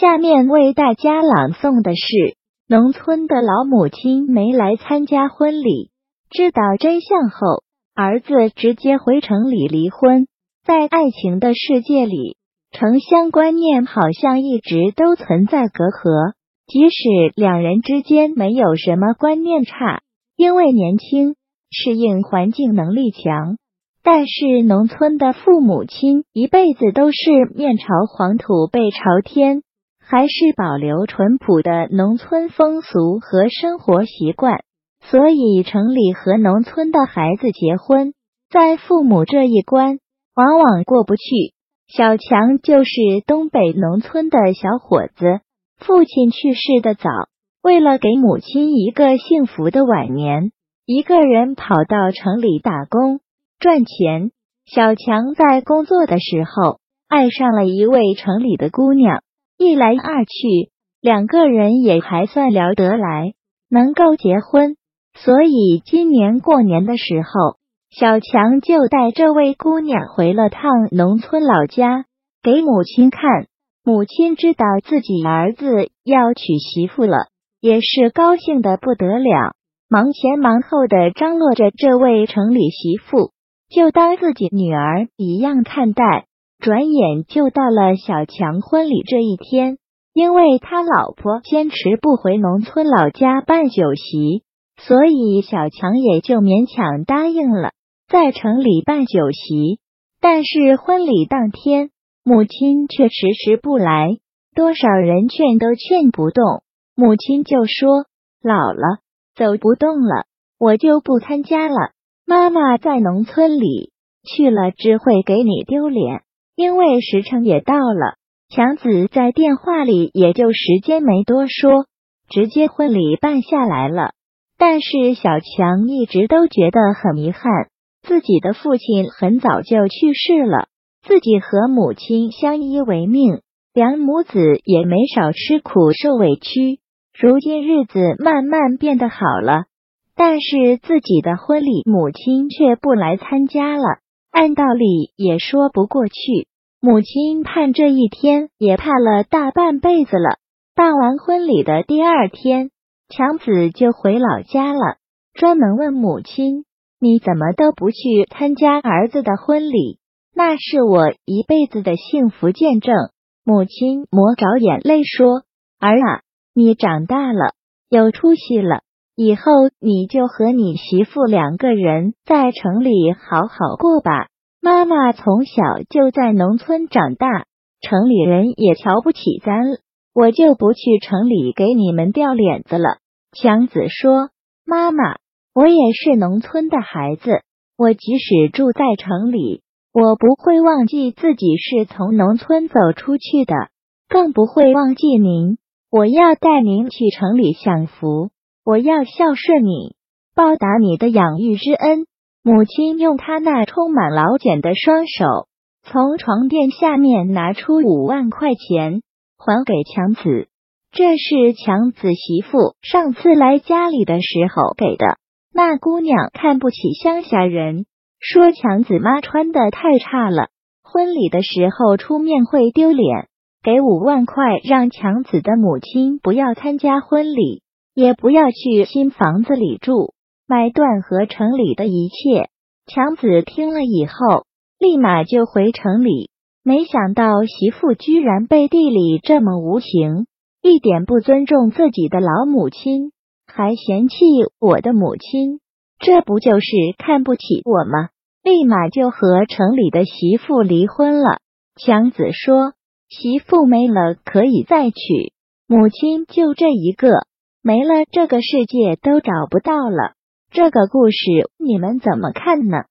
下面为大家朗诵的是农村的老母亲没来参加婚礼，知道真相后，儿子直接回城里离婚。在爱情的世界里，城乡观念好像一直都存在隔阂，即使两人之间没有什么观念差，因为年轻，适应环境能力强。但是农村的父母亲一辈子都是面朝黄土背朝天，还是保留淳朴的农村风俗和生活习惯，所以城里和农村的孩子结婚，在父母这一关往往过不去。小强就是东北农村的小伙子，父亲去世的早，为了给母亲一个幸福的晚年，一个人跑到城里打工。赚钱，小强在工作的时候爱上了一位城里的姑娘，一来二去，两个人也还算聊得来，能够结婚。所以今年过年的时候，小强就带这位姑娘回了趟农村老家，给母亲看。母亲知道自己儿子要娶媳妇了，也是高兴的不得了，忙前忙后的张罗着这位城里媳妇。就当自己女儿一样看待。转眼就到了小强婚礼这一天，因为他老婆坚持不回农村老家办酒席，所以小强也就勉强答应了在城里办酒席。但是婚礼当天，母亲却迟迟不来，多少人劝都劝不动。母亲就说：“老了，走不动了，我就不参加了。”妈妈在农村里去了，只会给你丢脸。因为时辰也到了，强子在电话里也就时间没多说，直接婚礼办下来了。但是小强一直都觉得很遗憾，自己的父亲很早就去世了，自己和母亲相依为命，两母子也没少吃苦受委屈。如今日子慢慢变得好了。但是自己的婚礼，母亲却不来参加了。按道理也说不过去，母亲盼这一天也盼了大半辈子了。办完婚礼的第二天，强子就回老家了，专门问母亲：“你怎么都不去参加儿子的婚礼？那是我一辈子的幸福见证。”母亲抹着眼泪说：“儿啊，你长大了，有出息了。”以后你就和你媳妇两个人在城里好好过吧。妈妈从小就在农村长大，城里人也瞧不起咱，我就不去城里给你们掉脸子了。强子说：“妈妈，我也是农村的孩子，我即使住在城里，我不会忘记自己是从农村走出去的，更不会忘记您。我要带您去城里享福。”我要孝顺你，报答你的养育之恩。母亲用她那充满老茧的双手，从床垫下面拿出五万块钱，还给强子。这是强子媳妇上次来家里的时候给的。那姑娘看不起乡下人，说强子妈穿的太差了，婚礼的时候出面会丢脸。给五万块，让强子的母亲不要参加婚礼。也不要去新房子里住，买断和城里的一切。强子听了以后，立马就回城里。没想到媳妇居然背地里这么无情，一点不尊重自己的老母亲，还嫌弃我的母亲，这不就是看不起我吗？立马就和城里的媳妇离婚了。强子说：“媳妇没了可以再娶，母亲就这一个。”没了，这个世界都找不到了。这个故事你们怎么看呢？